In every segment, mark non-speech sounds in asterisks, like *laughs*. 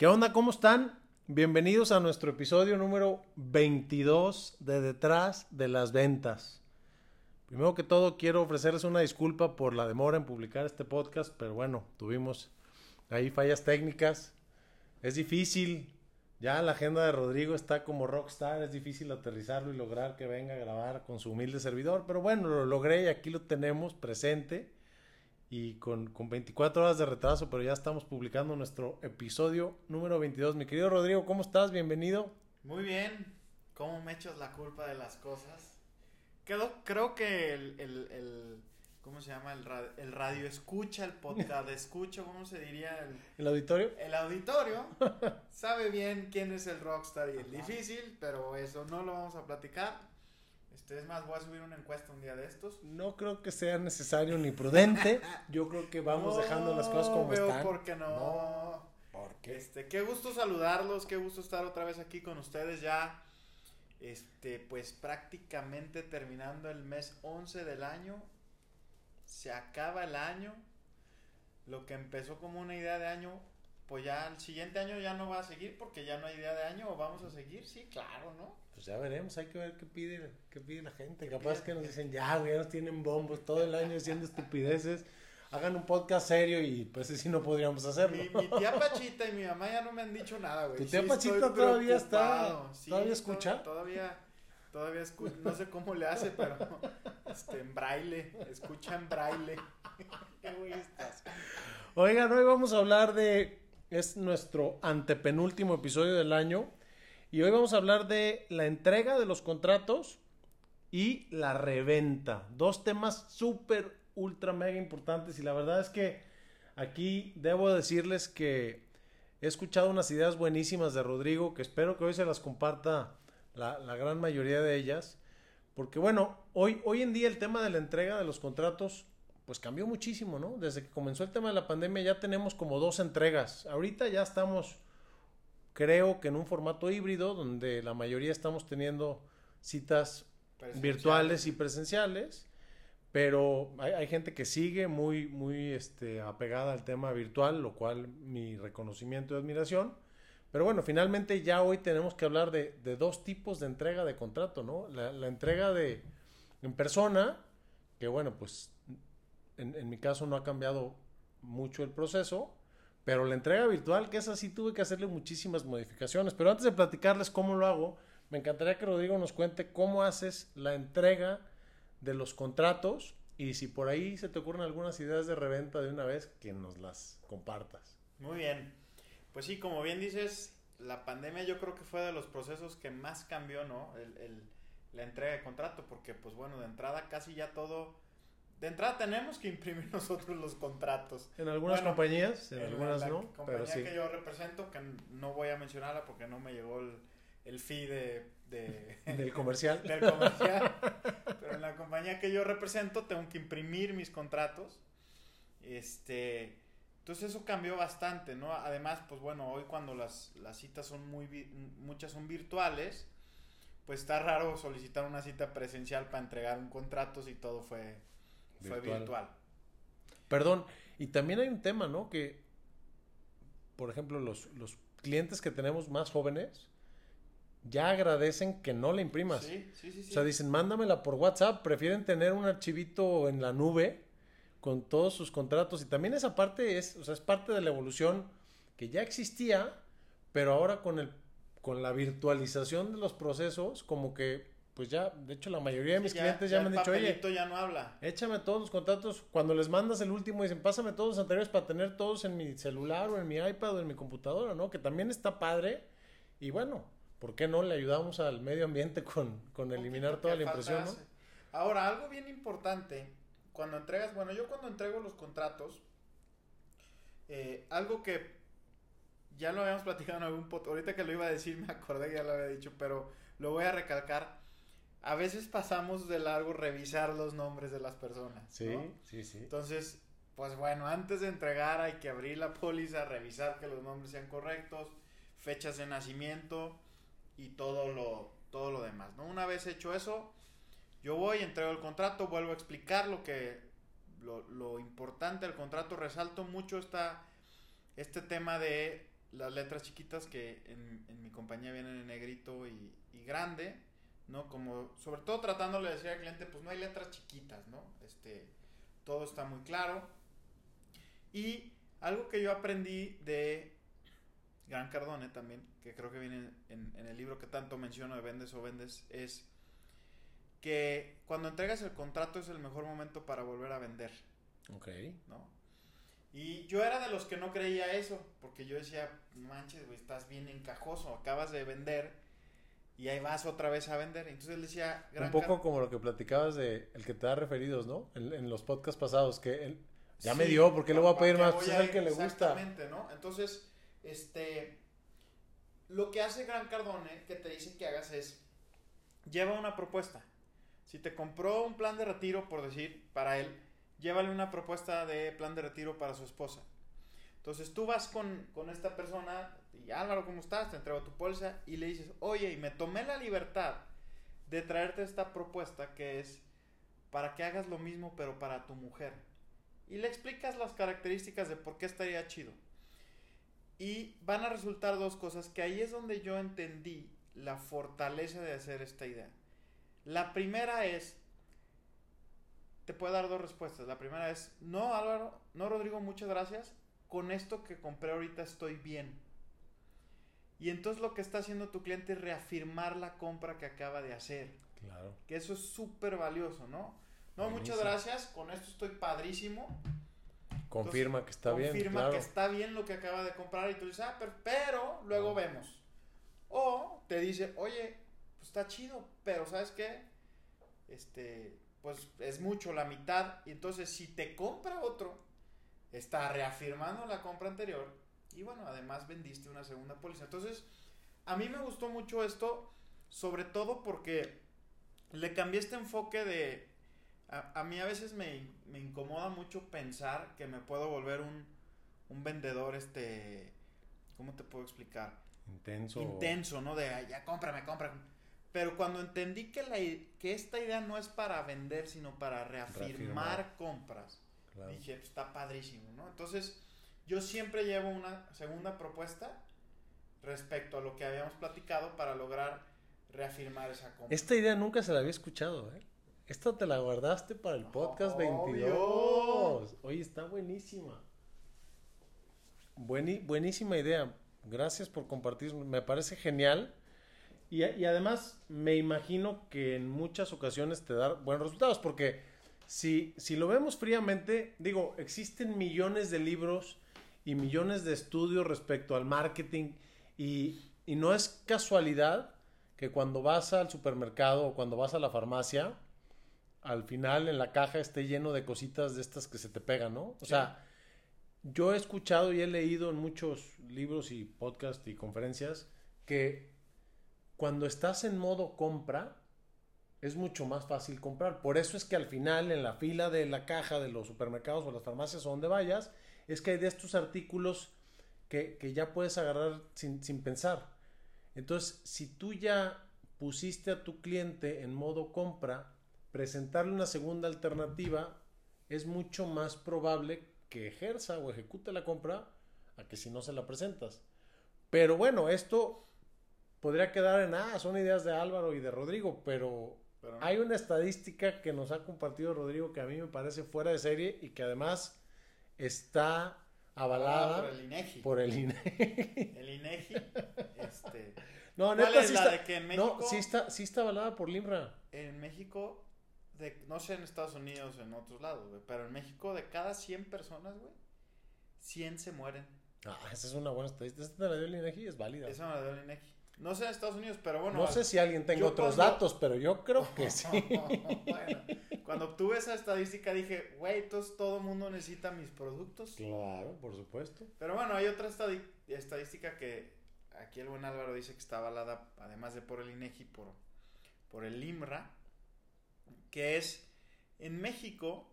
¿Qué onda? ¿Cómo están? Bienvenidos a nuestro episodio número 22 de Detrás de las Ventas. Primero que todo, quiero ofrecerles una disculpa por la demora en publicar este podcast, pero bueno, tuvimos ahí fallas técnicas. Es difícil, ya la agenda de Rodrigo está como rockstar, es difícil aterrizarlo y lograr que venga a grabar con su humilde servidor, pero bueno, lo logré y aquí lo tenemos presente y con, con 24 horas de retraso, pero ya estamos publicando nuestro episodio número 22. Mi querido Rodrigo, ¿cómo estás? Bienvenido. Muy bien. ¿Cómo me echas la culpa de las cosas? Quedó, creo que el, el, el ¿cómo se llama? El, radio, el radio escucha, el podcast *laughs* escucha, ¿cómo se diría? El, ¿El auditorio? El auditorio *laughs* sabe bien quién es el rockstar y el difícil, pero eso no lo vamos a platicar. Este, es más, voy a subir una encuesta un día de estos. No creo que sea necesario ni prudente. *laughs* Yo creo que vamos No dejando las cosas como veo están. por qué no. ¿Por qué? Este, qué gusto saludarlos, qué gusto estar otra vez aquí con ustedes ya. Este, pues prácticamente terminando el mes 11 del año. Se acaba el año. Lo que empezó como una idea de año, pues ya el siguiente año ya no va a seguir porque ya no hay idea de año o vamos a seguir. Sí, claro, ¿no? Pues ya veremos, hay que ver qué pide, qué pide la gente. ¿Qué Capaz pide? que nos dicen, ya, güey, ya nos tienen bombos todo el año haciendo estupideces. Hagan un podcast serio y pues sí no podríamos hacerlo. Mi, mi tía Pachita y mi mamá ya no me han dicho nada, güey. ¿Tu tía Sí Pachita todavía está- todavía escucha? to- Todavía, todavía escucha. No sé cómo le hace, pero *laughs* este, en braille. Escucha en braille. *laughs* Qué güey estás. Oigan, hoy vamos a hablar de. Es nuestro antepenúltimo episodio del año. Y hoy vamos a hablar de la entrega de los contratos y la reventa. Dos temas súper, ultra, mega importantes. Y la verdad es que aquí debo decirles que he escuchado unas ideas buenísimas de Rodrigo que espero que hoy se las comparta la, la gran mayoría de ellas. Porque bueno, hoy, hoy en día el tema de la entrega de los contratos pues cambió muchísimo, ¿no? Desde que comenzó el tema de la pandemia ya tenemos como dos entregas. Ahorita ya estamos, creo que en un formato híbrido, donde la mayoría estamos teniendo citas virtuales y presenciales, pero hay, hay gente que sigue muy, muy este, apegada al tema virtual, lo cual mi reconocimiento y admiración. Pero bueno, finalmente ya hoy tenemos que hablar de, de dos tipos de entrega de contrato, ¿no? La, la entrega de en persona, que bueno, pues en, mi caso no ha cambiado mucho el proceso, pero la entrega virtual, que es así, tuve que hacerle muchísimas modificaciones. Pero antes de platicarles cómo lo hago, me encantaría que Rodrigo nos cuente cómo haces la entrega de los contratos y si por ahí se te ocurren algunas ideas de reventa de una vez, que nos las compartas. Muy bien. Pues sí, como bien dices, la pandemia yo creo que fue de los procesos que más cambió, ¿no? El, el- la entrega de contrato, porque pues bueno, de entrada casi ya todo... De entrada tenemos que imprimir *laughs* nosotros los contratos. En algunas Bueno, compañías, en En algunas la no, compañía pero sí. que yo represento, que no voy a mencionarla porque no me llegó el, el fee de, de- *laughs* Del comercial. *laughs* del comercial. Pero en la compañía que yo represento tengo que imprimir mis contratos. Este, entonces eso cambió bastante, ¿no? Además, pues bueno, hoy cuando las, las citas son muy vi- muchas son virtuales, pues está raro solicitar una cita presencial para entregar un contrato si todo fue, fue Virtual. Perdón, y también hay un tema, ¿no? Que, por ejemplo, los, los clientes que tenemos más jóvenes ya agradecen que no la imprimas. Sí, sí, sí. sí. O sea, dicen, mándamela por WhatsApp, prefieren tener un archivito en la nube con todos sus contratos. Y también esa parte es, o sea, es parte de la evolución que ya existía, pero ahora con el con la virtualización de los procesos, como que, pues ya, de hecho, la mayoría de Sí, mis clientes ya, me han dicho, oye, ya no habla. Échame todos los contratos. Cuando les mandas el último, dicen, pásame todos los anteriores para tener todos en mi celular o en mi iPad o en mi computadora, ¿no? Que también está padre. Y bueno, ¿por qué no le ayudamos al medio ambiente con, con eliminar toda la impresión, ¿no? Ahora, algo bien importante, cuando entregas, bueno, yo cuando entrego los contratos, eh, algo que ya lo habíamos platicado en algún podcast, ahorita que lo iba a decir *laughs* me acordé que ya lo había dicho, pero lo voy a recalcar. A veces pasamos de largo revisar los nombres de las personas. Sí, ¿no? sí, sí. Entonces, pues bueno, antes de entregar hay que abrir la póliza, revisar que los nombres sean correctos, fechas de nacimiento y todo lo, todo lo demás, ¿no? Una vez hecho eso, yo voy, entrego el contrato, vuelvo a explicar lo que, lo, lo importante del contrato, resalto mucho esta, este tema de las letras chiquitas que en, en mi compañía vienen en negrito y, y, grande, ¿no? Como, sobre todo tratándole de decir al cliente, pues no hay letras chiquitas, ¿no? Este, todo está muy claro. Y algo que yo aprendí de Gran Cardone también, que creo que viene en, en el libro que tanto menciono de Vendes o Vendes, es que cuando entregas el contrato es el mejor momento para volver a vender. Ok. ¿No? Y yo era de los que no creía eso, porque yo decía, manches, güey, estás bien encajoso, acabas de vender y ahí vas otra vez a vender. Entonces le decía... Un poco como lo que platicabas de el que te da referidos, ¿no? En, en los podcasts pasados, que él, ya sí, me dio, porque le voy a pedir más? Pues es el que le gusta. Exactamente, ¿no? Entonces, este... Lo que hace Gran Cardone, que te dice que hagas es, lleva una propuesta. Si te compró un plan de retiro, por decir, para él, llévale una propuesta de plan de retiro para su esposa. Entonces tú vas con, con, esta persona y Álvaro, ¿cómo estás? Te entrego tu bolsa y le dices, oye, y me tomé la libertad de traerte esta propuesta que es para que hagas lo mismo pero para tu mujer. Y le explicas las características de por qué estaría chido. Y van a resultar dos cosas que ahí es donde yo entendí la fortaleza de hacer esta idea. La primera es, te puedo dar dos respuestas. La primera es, no Álvaro, no Rodrigo, muchas gracias. Con esto que compré ahorita estoy bien. Y entonces lo que está haciendo tu cliente es reafirmar la compra que acaba de hacer. Claro. Que eso es súper valioso, ¿no? No, Buenísimo. muchas gracias, con esto estoy padrísimo. Confirma entonces, que está confirma bien. Confirma claro. que está bien lo que acaba de comprar y tú dices, ah, pero, pero luego no. vemos. O te dice, oye, pues está chido, pero ¿sabes qué? Este, pues es mucho, la mitad. Y entonces si te compra otro, está reafirmando la compra anterior. Y bueno, además vendiste una segunda póliza. Entonces, a mí me gustó mucho esto, sobre todo porque le cambié este enfoque de... A, a mí a veces me, me, incomoda mucho pensar que me puedo volver un, un vendedor, este... ¿Cómo te puedo explicar? Intenso. Intenso, ¿no? De, ya cómprame, cómprame. Pero cuando entendí que, la, que esta idea no es para vender, sino para reafirmar, reafirmar. compras, claro. dije, pues, está padrísimo, ¿no? Entonces, yo siempre llevo una segunda propuesta respecto a lo que habíamos platicado para lograr reafirmar esa compra. Esta idea nunca se la había escuchado, ¿eh? Esta te la guardaste para el podcast Obvio. 22. Oye, está buenísima. Buení, buenísima idea. Gracias por compartir. Me parece genial. Y, y, además me imagino que en muchas ocasiones te da buenos resultados, porque si, si lo vemos fríamente, digo, existen millones de libros y millones de estudios respecto al marketing y, y no es casualidad que cuando vas al supermercado o cuando vas a la farmacia, al final en la caja esté lleno de cositas de estas que se te pegan, ¿no? O sí. sea, yo he escuchado y he leído en muchos libros y podcasts y conferencias que cuando estás en modo compra, es mucho más fácil comprar. Por eso es que al final, en la fila de la caja de los supermercados o las farmacias o donde vayas, es que hay de estos artículos que, que ya puedes agarrar sin, sin, pensar. Entonces, si tú ya pusiste a tu cliente en modo compra, presentarle una segunda alternativa es mucho más probable que ejerza o ejecute la compra a que si no se la presentas. Pero bueno, esto podría quedar en, ah, son ideas de Álvaro y de Rodrigo, pero, pero no. hay una estadística que nos ha compartido Rodrigo que a mí me parece fuera de serie y que además está avalada ah, por el INEGI. Por el INEGI. El INEGI, este... No, neta, sí está, de que en México, no, sí está, sí está avalada por LIMRA. En México, de, no sé en Estados Unidos en otros lados, güey, pero en México de cada 100 personas, güey, 100 se mueren. Ah, esa es una buena estadística. Esta de la dio el INEGI es válida. Esa me la dio el INEGI. No sé en Estados Unidos, pero bueno. No sé si alguien tenga otros cuando... datos, pero yo creo que *laughs* sí. bueno, cuando obtuve esa estadística dije, güey, entonces todo el mundo necesita mis productos. Claro, por supuesto. Pero bueno, hay otra estadística que aquí el buen Álvaro dice que está avalada, además de por el INEGI, por, por el IMRA, que es en México,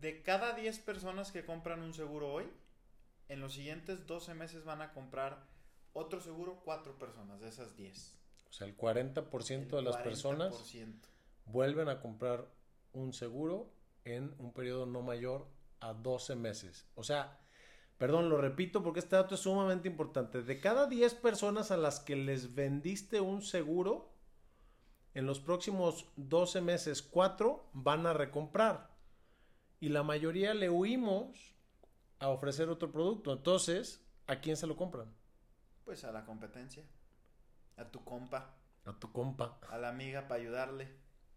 de cada 10 personas que compran un seguro hoy, en los siguientes 12 meses van a comprar otro seguro, cuatro personas de esas 10. O sea, el 40%, el de las 40%. personas vuelven a comprar un seguro en un periodo no mayor a 12 meses. O sea, Perdón, lo repito porque este dato es sumamente importante. De cada 10 personas a las que les vendiste un seguro, en los próximos 12 meses, 4 van a recomprar. Y la mayoría le huimos a ofrecer otro producto. Entonces, ¿a quién se lo compran? Pues a la competencia. A tu compa. A tu compa. A la amiga para ayudarle.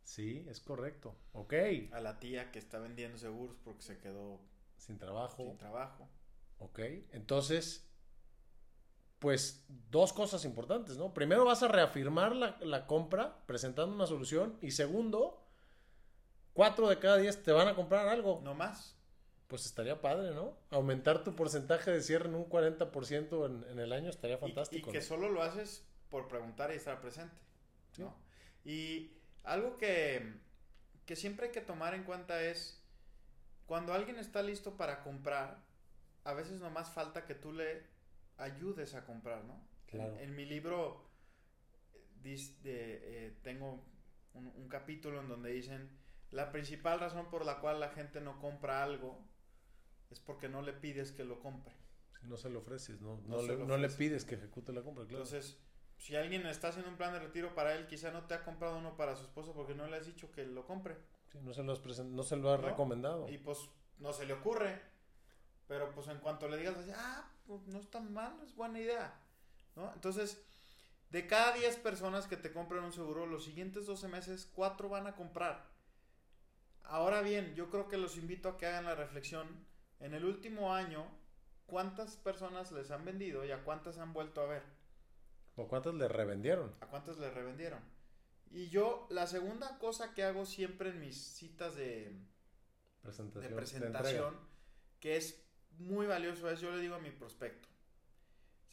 Sí, es correcto. Ok. A la tía que está vendiendo seguros porque se quedó sin trabajo. Sin trabajo. Ok. Entonces, pues dos cosas importantes, ¿no? Primero vas a reafirmar la, la, compra presentando una solución y segundo, cuatro de cada diez te van a comprar algo. No más. Pues estaría padre, ¿no? Aumentar tu porcentaje de cierre en un 40% en, en el año estaría fantástico. Y, y que solo lo haces por preguntar y estar presente. ¿no? Y algo que, que siempre hay que tomar en cuenta es, cuando alguien está listo para comprar, a veces nomás falta que tú le ayudes a comprar, ¿no? Claro. En, en mi libro dis, de, eh, tengo un, un, capítulo en donde dicen la principal razón por la cual la gente no compra algo es porque no le pides que lo compre. No se lo ofreces, no, no, no, le, no le, pides que ejecute la compra, claro. Entonces, si alguien está haciendo un plan de retiro para él, quizá no te ha comprado uno para su esposo porque no le has dicho que lo compre. Sí, no se lo has, no se lo recomendado. Y pues no se le ocurre. Pero pues en cuanto le digas ah, pues no está mal, es buena idea. ¿No? Entonces, de cada 10 personas que te compran un seguro, los siguientes 12 meses, 4 van a comprar. Ahora bien, yo creo que los invito a que hagan la reflexión. En el último año, ¿cuántas personas les han vendido y a cuántas han vuelto a ver? ¿O cuántas le revendieron? ¿A cuántas le revendieron? Y yo, la segunda cosa que hago siempre en mis citas de presentación, de presentación que es muy valioso, es yo le digo a mi prospecto,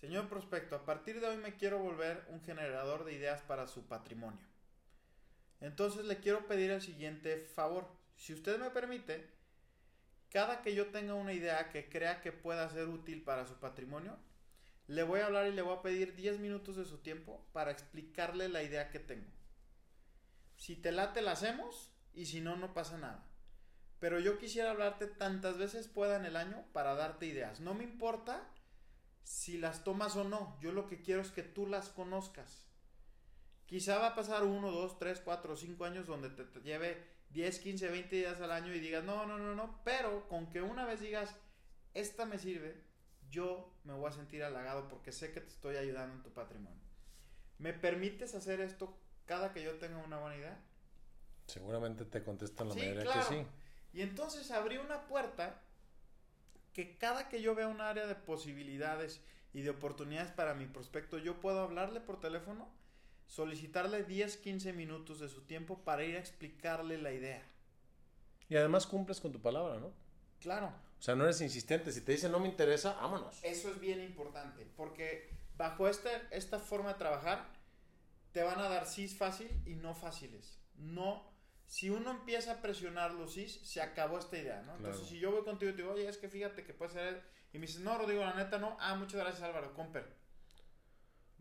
señor prospecto, a partir de hoy me quiero volver un generador de ideas para su patrimonio. Entonces le quiero pedir el siguiente favor. Si usted me permite, cada que yo tenga una idea que crea que pueda ser útil para su patrimonio, le voy a hablar y le voy a pedir 10 minutos de su tiempo para explicarle la idea que tengo. Si te late, la hacemos y si no, no pasa nada. Pero yo quisiera hablarte tantas veces pueda en el año para darte ideas. No me importa si las tomas o no. Yo lo que quiero es que tú las conozcas. Quizá va a pasar uno, dos, tres, cuatro, cinco años donde te, te lleve 10, 15, 20 días al año y digas, no, no, no, no. Pero con que una vez digas, esta me sirve, yo me voy a sentir halagado porque sé que te estoy ayudando en tu patrimonio. ¿Me permites hacer esto cada que yo tenga una buena idea? Seguramente te contestan la sí, mayoría claro. que sí. Y entonces abrí una puerta que cada que yo vea un área de posibilidades y de oportunidades para mi prospecto, yo puedo hablarle por teléfono, solicitarle 10, 15 minutos de su tiempo para ir a explicarle la idea. Y además cumples con tu palabra, ¿no? Claro. O sea, no eres insistente. Si te dicen no me interesa, vámonos. Eso es bien importante, porque bajo esta, esta forma de trabajar, te van a dar sís fácil y no fáciles. No, si uno empieza a presionar los sís, se acabó esta idea, ¿no? Entonces, Claro. si yo voy contigo y te digo, oye, es que fíjate que puede ser... Y me dices, no, Rodrigo, la neta no. Ah, muchas gracias, Álvaro, Comper.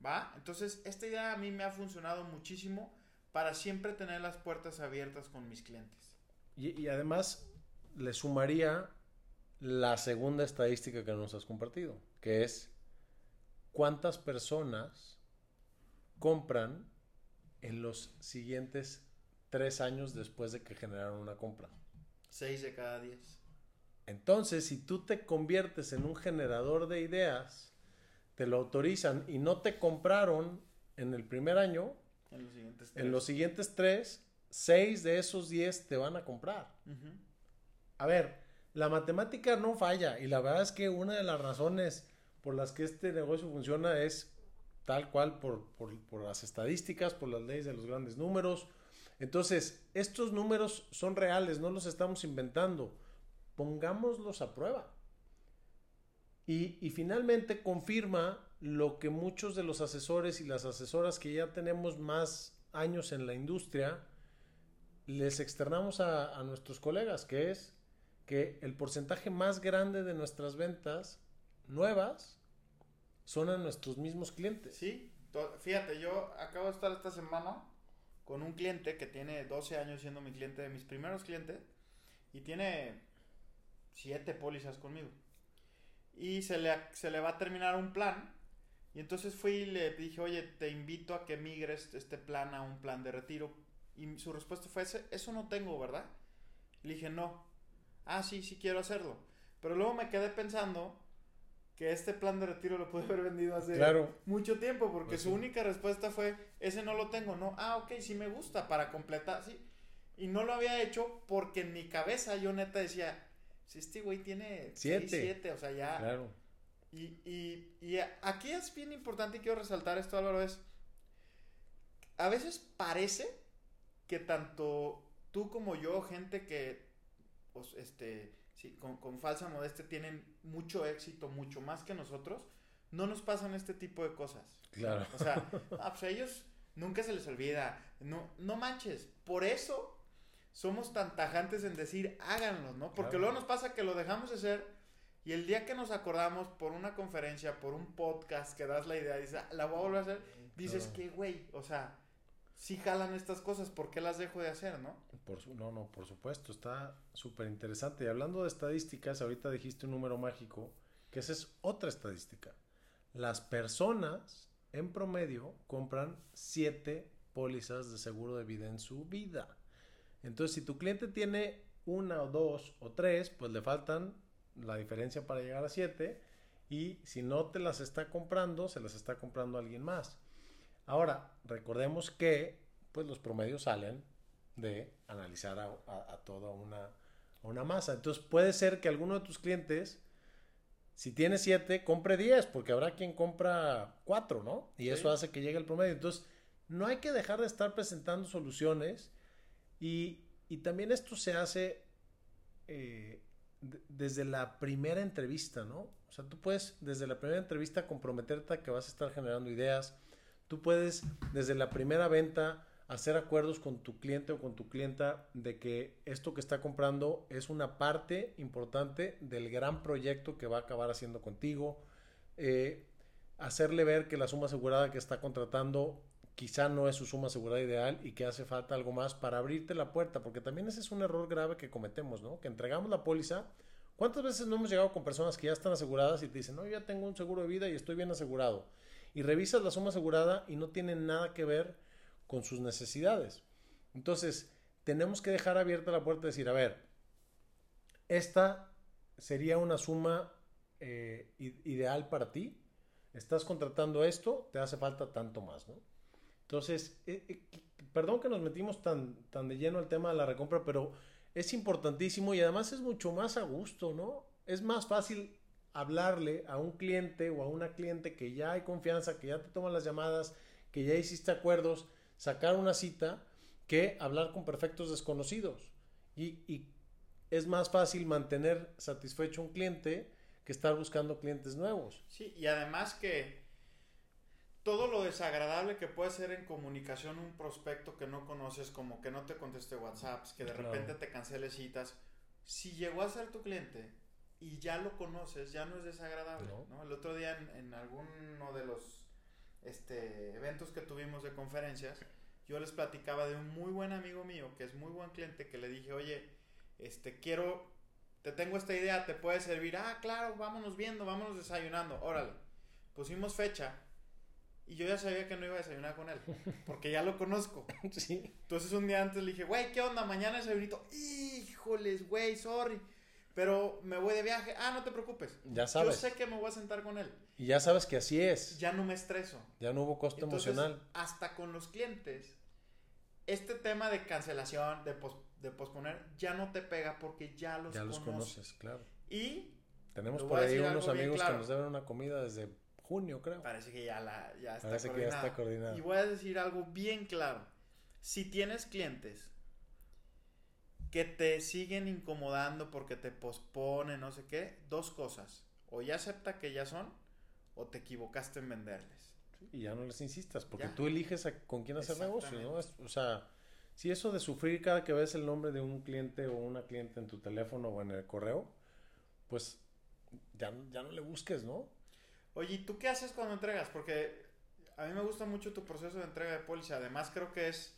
¿Va? Entonces, esta idea a mí me ha funcionado muchísimo para siempre tener las puertas abiertas con mis clientes. Y, y además le sumaría la segunda estadística que nos has compartido, que es cuántas personas compran en los siguientes tres años después de que generaron una compra. 6 de cada 10. Entonces, si tú te conviertes en un generador de ideas, te lo autorizan y no te compraron en el primer año, En los siguientes en los siguientes tres, seis de esos diez te van a comprar. A ver, la matemática no falla y la verdad es que una de las razones por las que este negocio funciona es tal cual por, por, por las estadísticas, por las leyes de los grandes números. Entonces, estos números son reales, no los estamos inventando. Pongámoslos a prueba. Y, finalmente confirma lo que muchos de los asesores y las asesoras que ya tenemos más años en la industria les externamos a, nuestros colegas, que es que el porcentaje más grande de nuestras ventas nuevas son a nuestros mismos clientes. Sí, fíjate, yo acabo de estar esta semana con un cliente que tiene 12 años siendo mi cliente, de mis primeros clientes, y tiene 7 pólizas conmigo. Y se le, se le va a terminar un plan. Y entonces fui y le dije, oye, te invito a que migres este plan a un plan de retiro. Y su respuesta fue, eso no tengo, ¿verdad? Le dije, no. Ah, sí, sí quiero hacerlo. Pero luego me quedé pensando que este plan de retiro lo pude *laughs* haber vendido hace mucho tiempo, porque pues su única respuesta fue, ese no lo tengo, no, ah, ok, sí me gusta, para completar, sí. Y no lo había hecho porque en mi cabeza yo neta decía, si este güey tiene siete. siete, o sea, ya. Claro. Y, y, y aquí es bien importante y quiero resaltar esto, Álvaro, es, a veces parece que tanto tú como yo, gente que, pues, este, sí, con, con, falsa modestia tienen mucho éxito, mucho más que nosotros, no nos pasan este tipo de cosas. Claro. O sea, ah, pues a ellos nunca se les olvida. No, no manches. Por eso somos tan tajantes en decir háganlo, ¿no? Porque luego nos pasa que lo dejamos de hacer y el día que nos acordamos por una conferencia, por un podcast que das la idea, dices, ah, la voy a volver a hacer, dices que, güey, o sea, si jalan estas cosas, ¿por qué las dejo de hacer, no? Por su, no, no, por supuesto, está súper interesante. Y hablando de estadísticas, ahorita dijiste un número mágico, que esa es otra estadística. Las personas, en promedio, compran siete pólizas de seguro de vida en su vida. Entonces, si tu cliente tiene una o dos o tres, pues le faltan la diferencia para llegar a siete. Y si no te las está comprando, se las está comprando alguien más. Ahora, recordemos que pues los promedios salen de analizar a, toda una, una, masa. Entonces puede ser que alguno de tus clientes, si tiene siete, compre diez, porque habrá quien compra cuatro, ¿no? Y eso hace que llegue el promedio. Entonces, no hay que dejar de estar presentando soluciones y, también esto se hace eh, desde la primera entrevista, ¿no? O sea, tú puedes desde la primera entrevista comprometerte a que vas a estar generando ideas. Tú puedes desde la primera venta hacer acuerdos con tu cliente o con tu clienta de que esto que está comprando es una parte importante del gran proyecto que va a acabar haciendo contigo. Eh, hacerle ver que la suma asegurada que está contratando quizá no es su suma asegurada ideal y que hace falta algo más para abrirte la puerta, porque también ese es un error grave que cometemos, ¿no? Que entregamos la póliza. ¿Cuántas veces no hemos llegado con personas que ya están aseguradas y te dicen, no, yo ya tengo un seguro de vida y estoy bien asegurado? Y revisas la suma asegurada y no tiene nada que ver con sus necesidades. Entonces, tenemos que dejar abierta la puerta y decir, a ver, esta sería una suma eh, ideal para ti. Estás contratando esto, te hace falta tanto más, ¿no? Entonces, eh, eh, perdón que nos metimos tan, tan de lleno al tema de la recompra, pero es importantísimo y además es mucho más a gusto, ¿no? Es más fácil hablarle a un cliente o a una cliente que ya hay confianza, que ya te toman las llamadas, que ya hiciste acuerdos, sacar una cita, que hablar con perfectos desconocidos. Y, y es más fácil mantener satisfecho un cliente que estar buscando clientes nuevos. Sí, y además que todo lo desagradable que puede ser en comunicación un prospecto que no conoces, como que no te conteste WhatsApps, que de repente te cancele citas, si llegó a ser tu cliente y ya lo conoces, ya no es desagradable. No. El otro día en, en, alguno de los este, eventos que tuvimos de conferencias, yo les platicaba de un muy buen amigo mío, que es muy buen cliente, que le dije, oye, este, quiero, te tengo esta idea, te puede servir. Ah, claro, vámonos viendo, vámonos desayunando, órale. Pusimos fecha y yo ya sabía que no iba a desayunar con él, *laughs* porque ya lo conozco. *laughs* Sí. Entonces un día antes le dije, güey, ¿qué onda? Mañana desayunito. Híjoles, güey, sorry. Pero me voy de viaje. Ah, no te preocupes. Ya sabes. Yo sé que me voy a sentar con él. Y ya sabes que así es. Ya no me estreso. Ya no hubo costo emocional. Hasta con los clientes, este tema de cancelación, de, de posponer, ya no te pega porque ya los conoces. Ya los conoces, claro. Y... Tenemos por ahí unos amigos que nos deben una comida desde junio, creo. Parece que ya, la, ya está Parece que ya está coordinado. Y voy a decir algo bien claro. Si tienes clientes que te siguen incomodando porque te posponen, no sé qué, dos cosas. O ya acepta que ya son, o te equivocaste en venderles. Y ya no les insistas, porque tú eliges con quién hacer negocio, ¿no? o sea, si eso de sufrir cada que ves el nombre de un cliente o una cliente en tu teléfono o en el correo, pues ya, ya no le busques, ¿no? Oye, ¿y tú qué haces cuando entregas? Porque a mí me gusta mucho tu proceso de entrega de póliza. Además, creo que es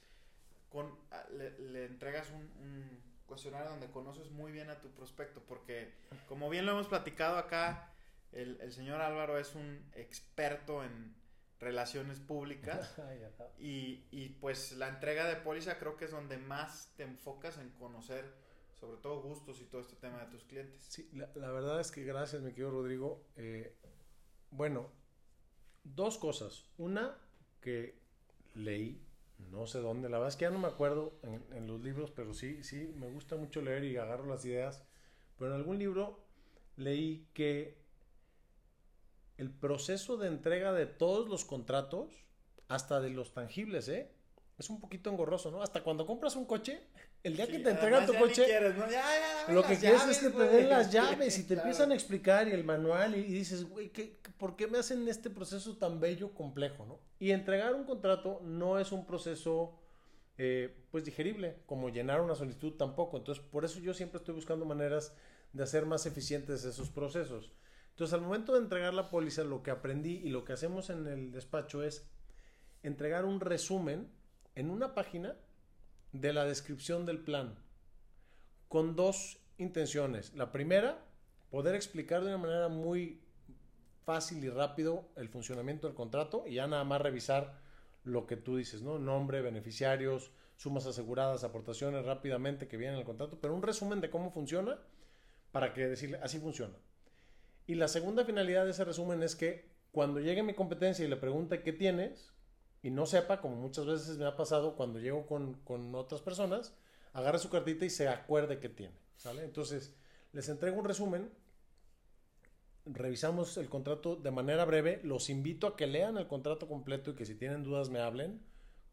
con le, entregas un, cuestionario donde conoces muy bien a tu prospecto. Porque, como bien lo hemos platicado acá, El, el señor Álvaro es un experto en relaciones públicas *laughs* y, y pues la entrega de póliza creo que es donde más te enfocas en conocer sobre todo gustos y todo este tema de tus clientes. Sí, la, la verdad es que gracias, mi querido Rodrigo. Eh, bueno, dos cosas. Una que leí, no sé dónde, la verdad es que ya no me acuerdo en, los libros, pero sí, sí, me gusta mucho leer y agarro las ideas. Pero en algún libro leí que el proceso de entrega de todos los contratos, hasta de los tangibles, ¿eh? Es un poquito engorroso, ¿no? Hasta cuando compras un coche, el día Sí, que te entregan tu coche, quieres, ¿no? Ya, ya, dame lo que quieres es que te den las *laughs* llaves y te Claro. empiezan a explicar y el manual y, y dices, güey, ¿qué- ¿por qué me hacen este proceso tan bello, complejo, no? Y entregar un contrato no es un proceso, eh, pues, digerible, como llenar una solicitud tampoco. Entonces, por eso yo siempre estoy buscando maneras de hacer más eficientes esos procesos. Entonces, al momento de entregar la póliza, lo que aprendí y lo que hacemos en el despacho es entregar un resumen en una página de la descripción del plan con dos intenciones. La primera, poder explicar de una manera muy fácil y rápido el funcionamiento del contrato y ya nada más revisar lo que tú dices, ¿no? Nombre, beneficiarios, sumas aseguradas, aportaciones rápidamente que vienen en el contrato, pero un resumen de cómo funciona para que decirle, así funciona. Y la segunda finalidad de ese resumen es que cuando llegue mi competencia y le pregunte qué tienes y no sepa, como muchas veces me ha pasado cuando llego con, con otras personas, agarre su cartita y se acuerde qué tiene. ¿sale? Entonces, les entrego un resumen, revisamos el contrato de manera breve, los invito a que lean el contrato completo y que si tienen dudas me hablen.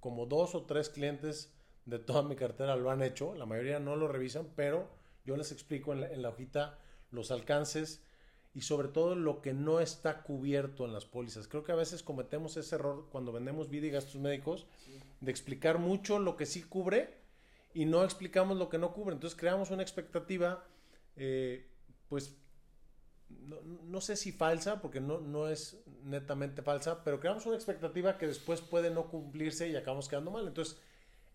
Como dos o tres clientes de toda mi cartera lo han hecho, la mayoría no lo revisan, pero yo les explico en la, en la hojita los alcances y sobre todo lo que no está cubierto en las pólizas. Creo que a veces cometemos ese error cuando vendemos vida y gastos médicos de explicar mucho lo que sí cubre y no explicamos lo que no cubre. Entonces creamos una expectativa, eh, pues no, no, sé si falsa, porque no, no es netamente falsa, pero creamos una expectativa que después puede no cumplirse y acabamos quedando mal. Entonces,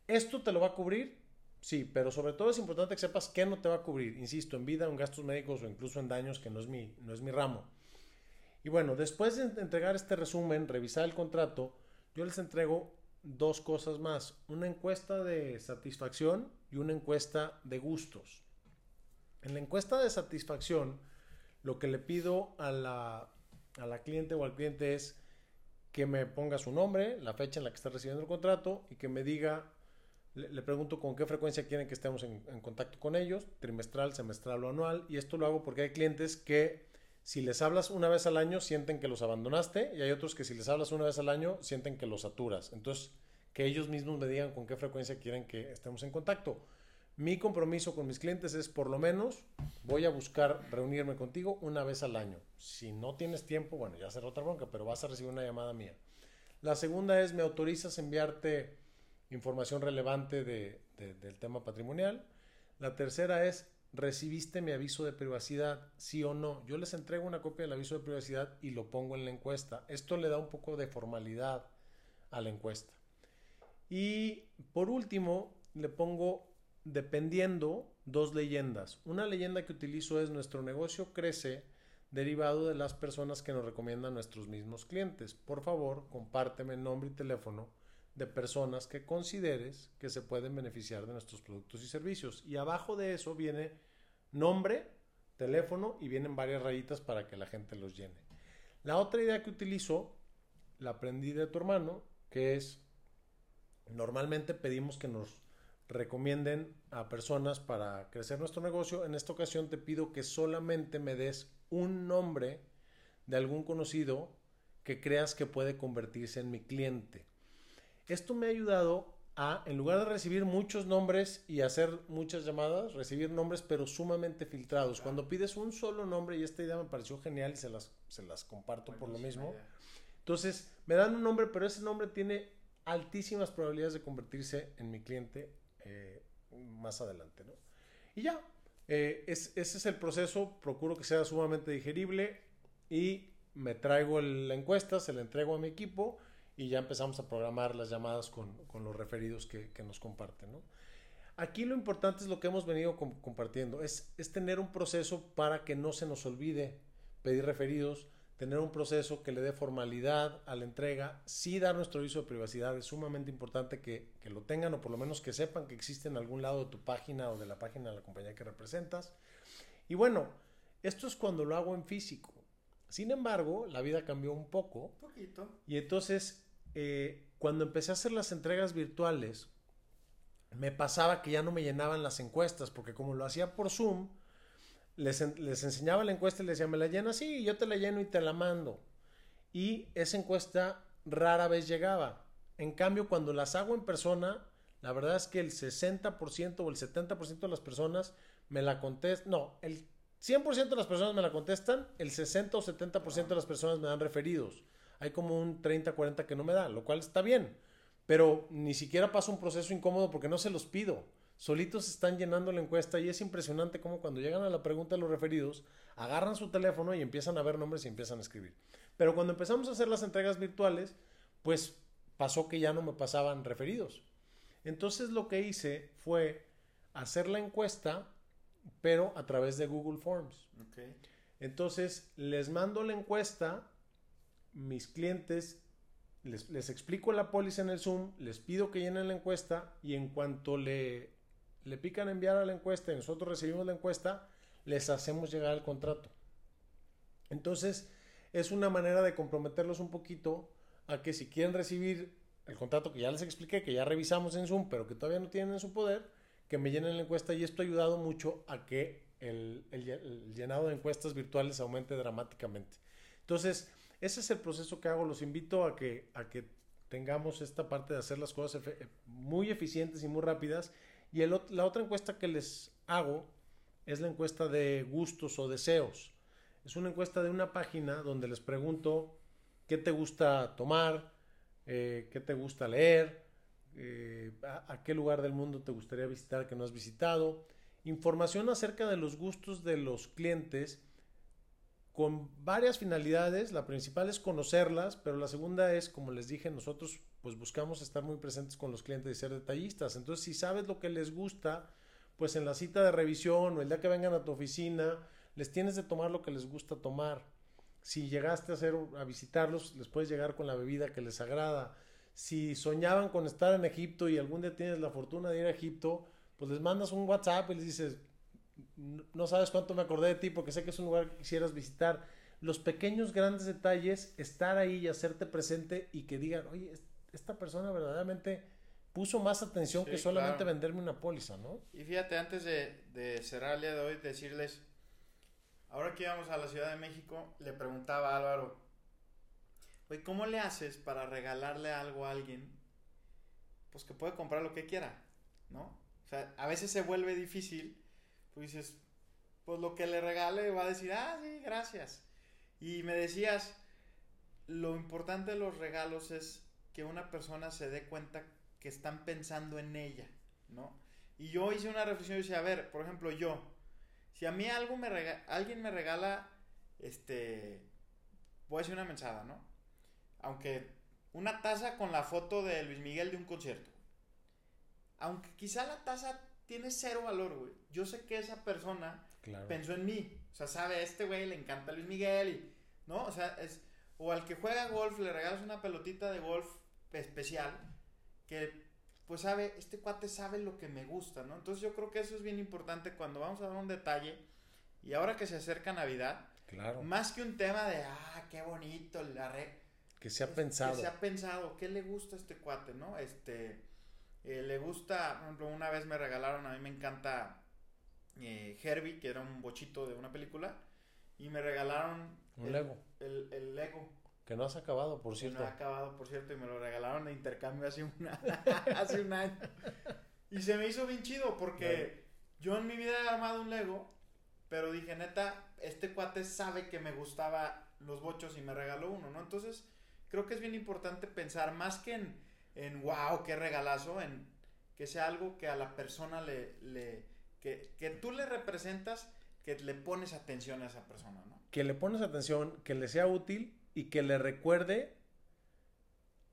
¿esto te lo va a cubrir? Sí, pero sobre todo es importante que sepas qué no te va a cubrir. Insisto, en vida, en gastos médicos o incluso en daños, que no es mi, no es mi ramo. Y bueno, después de entregar este resumen, revisar el contrato, yo les entrego dos cosas más. Una encuesta de satisfacción y una encuesta de gustos. En la encuesta de satisfacción, lo que le pido a la, a la cliente o al cliente es que me ponga su nombre, la fecha en la que está recibiendo el contrato y que me diga, le, pregunto con qué frecuencia quieren que estemos en, contacto con ellos, trimestral, semestral o anual. Y esto lo hago porque hay clientes que si les hablas una vez al año sienten que los abandonaste y hay otros que si les hablas una vez al año sienten que los saturas. Entonces, que ellos mismos me digan con qué frecuencia quieren que estemos en contacto. Mi compromiso con mis clientes es por lo menos voy a buscar reunirme contigo una vez al año. Si no tienes tiempo, bueno, ya será otra bronca, pero vas a recibir una llamada mía. La segunda es, ¿me autorizas enviarte información relevante de, de, del tema patrimonial? La tercera es, ¿recibiste mi aviso de privacidad? Sí o no. Yo les entrego una copia del aviso de privacidad y lo pongo en la encuesta. Esto le da un poco de formalidad a la encuesta. Y por último, le pongo dependiendo dos leyendas. Una leyenda que utilizo es nuestro negocio crece derivado de las personas que nos recomiendan nuestros mismos clientes. Por favor, compárteme nombre y teléfono de personas que consideres que se pueden beneficiar de nuestros productos y servicios. Y abajo de eso viene nombre, teléfono y vienen varias rayitas para que la gente los llene. La otra idea que utilizo, la aprendí de tu hermano, que es normalmente pedimos que nos recomienden a personas para crecer nuestro negocio. En esta ocasión te pido que solamente me des un nombre de algún conocido que creas que puede convertirse en mi cliente. Esto me ha ayudado a, en lugar de recibir muchos nombres y hacer muchas llamadas, recibir nombres pero sumamente filtrados. Claro. Cuando pides un solo nombre, y esta idea me pareció genial y se las, se las comparto por lo mismo. Entonces, me dan un nombre, pero ese nombre tiene altísimas probabilidades de convertirse en mi cliente eh, más adelante, ¿no? Y ya, eh, es, ese es el proceso, procuro que sea sumamente digerible y me traigo el, la encuesta, se la entrego a mi equipo y ya empezamos a programar las llamadas con, con los referidos que, que, nos comparten, ¿no? Aquí lo importante es lo que hemos venido comp compartiendo, es, es tener un proceso para que no se nos olvide pedir referidos, tener un proceso que le dé formalidad a la entrega, sí dar nuestro aviso de privacidad, es sumamente importante que, que, lo tengan o por lo menos que sepan que existe en algún lado de tu página o de la página de la compañía que representas. Y bueno, esto es cuando lo hago en físico. Sin embargo, la vida cambió un poco. Un poquito. Y entonces, eh, cuando empecé a hacer las entregas virtuales, me pasaba que ya no me llenaban las encuestas, porque como lo hacía por Zoom, les, enseñaba la encuesta y les decía, me la llena, sí, yo te la lleno y te la mando. Y esa encuesta rara vez llegaba. En cambio, cuando las hago en persona, la verdad es que el 60% o el 70% de las personas me la contestan. No, el 100% de las personas me la contestan, el 60 o 70% de las personas me dan referidos. Hay como un 30-40 que no me dan, lo cual está bien. Pero ni siquiera paso un proceso incómodo porque no se los pido solitos están llenando la encuesta y es impresionante cómo cuando llegan a la pregunta de los referidos, agarran su teléfono y empiezan a ver nombres y empiezan a escribir. Pero cuando empezamos a hacer las entregas virtuales, pues pasó que ya no me pasaban referidos. Entonces lo que hice fue hacer la encuesta, pero a través de Google Forms. Entonces les mando la encuesta, mis clientes les, les, explico la póliza en el Zoom, les pido que llenen la encuesta y en cuanto le le pican enviar a la encuesta y nosotros recibimos la encuesta, les hacemos llegar el contrato. Entonces, es una manera de comprometerlos un poquito a que si quieren recibir el contrato que ya les expliqué, que ya revisamos en Zoom, pero que todavía no tienen en su poder, que me llenen la encuesta y esto ha ayudado mucho a que el, el llenado de encuestas virtuales aumente dramáticamente. Entonces, ese es el proceso que hago. Los invito a que, a que tengamos esta parte de hacer las cosas muy eficientes y muy rápidas y la otra encuesta que les hago es la encuesta de gustos o deseos. Es una encuesta de una página donde les pregunto qué te gusta tomar, eh, qué te gusta leer, eh, a, qué lugar del mundo te gustaría visitar que no has visitado, información acerca de los gustos de los clientes con varias finalidades. La principal es conocerlas, pero la segunda es, como les dije, nosotros pues buscamos estar muy presentes con los clientes y ser detallistas. Entonces, si sabes lo que les gusta, pues en la cita de revisión o el día que vengan a tu oficina, les tienes de tomar lo que les gusta tomar. Si llegaste a, hacer, a visitarlos, les puedes llegar con la bebida que les agrada. Si soñaban con estar en Egipto y algún día tienes la fortuna de ir a Egipto, pues les mandas un WhatsApp y les dices, no sabes cuánto me acordé de ti porque sé que es un lugar que quisieras visitar. Los pequeños, grandes detalles, estar ahí y hacerte presente y que digan, oye, esta persona verdaderamente puso más atención que solamente venderme una póliza, ¿no? Y fíjate, antes de, cerrar el día de hoy, decirles, ahora que íbamos a la Ciudad de México, le preguntaba a Álvaro, oye, ¿cómo le haces para regalarle algo a alguien? Pues que puede comprar lo que quiera, ¿no? O sea, a veces se vuelve difícil, pues dices, pues lo que le regale va a decir, ah, sí, gracias. Y me decías, lo importante de los regalos es que una persona se dé cuenta que están pensando en ella, ¿no? Y yo hice una reflexión y decía, a ver, por ejemplo, yo, si a mí algo me alguien me regala, este, voy a decir una mensada, ¿no? Aunque una taza con la foto de Luis Miguel de un concierto. Aunque quizá la taza tiene cero valor, güey. Yo sé que esa persona pensó en mí. O sea, sabe, este güey le encanta Luis Miguel y, ¿no? O sea, es... O al que juega golf le regalas una pelotita de golf especial que pues sabe, este cuate sabe lo que me gusta, ¿no? Entonces yo creo que eso es bien importante cuando vamos a dar un detalle y ahora que se acerca Navidad, claro. más que un tema de, ah, qué bonito, la re... Que se ha pensado. Que se ha pensado, ¿qué le gusta a este cuate, no? Este, eh, le gusta, por ejemplo, una vez me regalaron, a mí me encanta eh, Herbie, que era un bochito de una película, y me regalaron... Un Lego. El, el Lego. Que no has acabado, por cierto. no ha acabado, por cierto, y me lo regalaron de intercambio hace, una, *laughs* hace un año. Y se me hizo bien chido porque yo en mi vida he armado un Lego, pero dije, neta, este cuate sabe que me gustaba los bochos y me regaló uno, ¿no? Entonces, creo que es bien importante pensar más que en, en wow, qué regalazo, en que sea algo que a la persona le, le que, que tú le representas, que le pones atención a esa persona, ¿no? Que le pones atención, que le sea útil y que le recuerde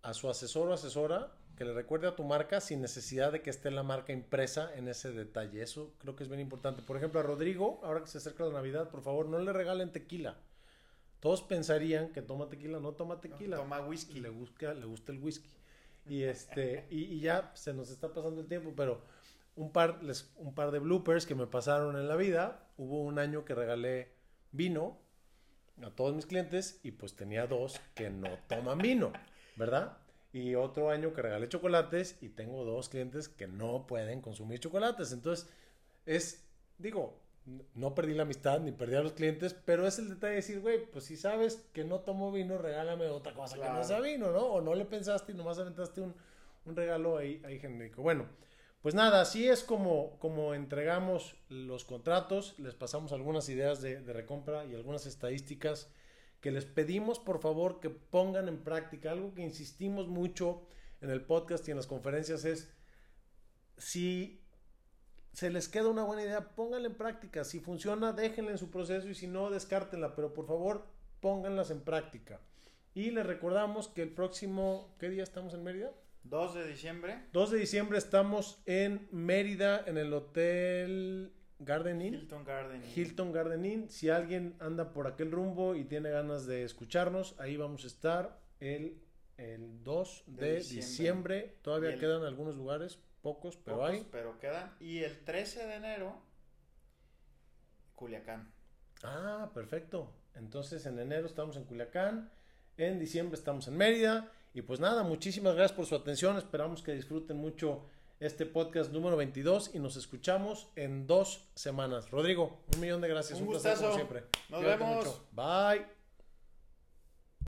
a su asesor o asesora, que le recuerde a tu marca sin necesidad de que esté la marca impresa en ese detalle. Eso creo que es bien importante. Por ejemplo, a Rodrigo, ahora que se acerca la Navidad, por favor, no le regalen tequila. todos pensarían que toma tequila, no toma tequila. toma whisky. Le gusta, le gusta el whisky. Y este, y, ya se nos está pasando el tiempo, pero un par, un par de bloopers que me pasaron en la vida. Hubo un año que regalé vino a todos mis clientes y pues tenía dos que no toman vino, ¿verdad? Y otro año que regalé chocolates y tengo dos clientes que no pueden consumir chocolates. Entonces, es, digo, no perdí la amistad ni perdí a los clientes, pero es el detalle de decir, güey, pues si sabes que no tomo vino, regálame otra cosa que no sea vino, ¿no? O no le pensaste y nomás aventaste un, un regalo ahí, ahí genérico. Bueno, pues nada, así es como, como entregamos los contratos, les pasamos algunas ideas de, de recompra y algunas estadísticas que les pedimos por favor que pongan en práctica. Algo que insistimos mucho en el podcast y en las conferencias es, si se les queda una buena idea, pónganla en práctica. Si funciona, déjenla en su proceso y si no, descártenla. Pero por favor, pónganlas en práctica. Y les recordamos que el próximo, ¿qué día estamos en Mérida? 2 de diciembre. 2 de diciembre estamos en Mérida, en el Hotel Garden Inn. Hilton Garden. Inn. Hilton Garden Inn. Si alguien anda por aquel rumbo y tiene ganas de escucharnos, ahí vamos a estar el, el 2 de, De diciembre. diciembre. Todavía el- quedan algunos lugares, pocos, pero Pocos, hay. pero quedan. Y el 13 de enero, Culiacán. Ah, perfecto. Entonces en enero estamos en Culiacán, en diciembre estamos en Mérida. Y pues nada, muchísimas gracias por su atención. Esperamos que disfruten mucho este podcast número 22 y nos escuchamos en dos semanas. Rodrigo, un millón de gracias. Un placer como siempre. Nos vemos. mucho. Bye.